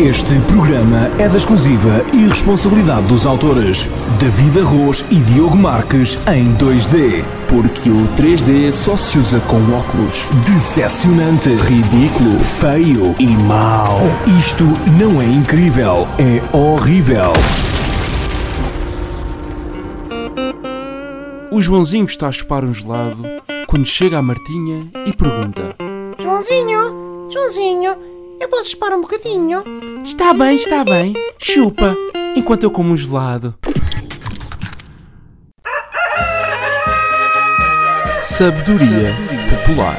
Este programa é da exclusiva e responsabilidade dos autores David Arroz e Diogo Marques em 2D. Porque o 3D só se usa com óculos. Decepcionante, ridículo, feio e mau. Isto não é incrível, é horrível. O Joãozinho está a chupar um gelado quando chega a Martinha e pergunta: Joãozinho, Joãozinho, eu posso chupar um bocadinho? Está bem, está bem, chupa, enquanto eu como um gelado. Sabedoria Popular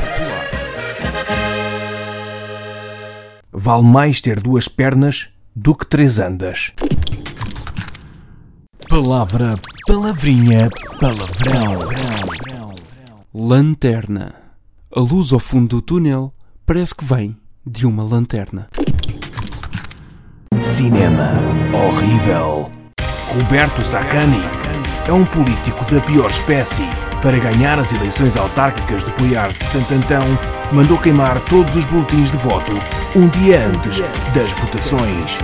Vale mais ter duas pernas do que três andas. Palavra, palavrinha, palavrão. Lanterna. A luz ao fundo do túnel parece que vem de uma lanterna. Cinema horrível. Roberto Sacani é um político da pior espécie. Para ganhar as eleições autárquicas de Poiares de Santo Antão, mandou queimar todos os boletins de voto um dia antes das votações.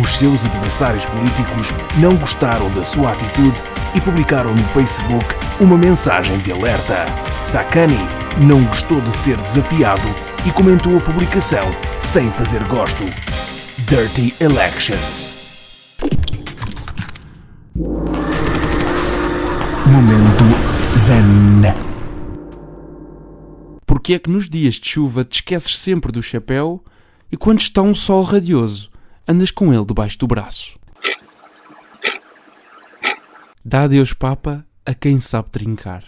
Os seus adversários políticos não gostaram da sua atitude e publicaram no Facebook uma mensagem de alerta. Sacani não gostou de ser desafiado e comentou a publicação sem fazer gosto. Dirty Elections. Momento Zen. Porque é que nos dias de chuva te esqueces sempre do chapéu e quando está um sol radioso andas com ele debaixo do braço? Dá adeus, Papa, a quem sabe trincar.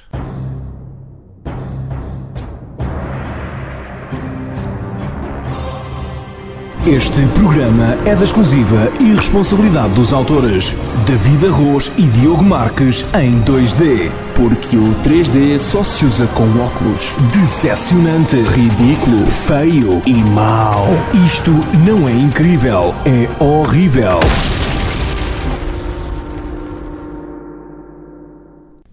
Este programa é da exclusiva e responsabilidade dos autores David Arroz e Diogo Marques em 2D. Porque o 3D só se usa com óculos. Decepcionante, ridículo, feio e mau. Isto não é incrível, é horrível.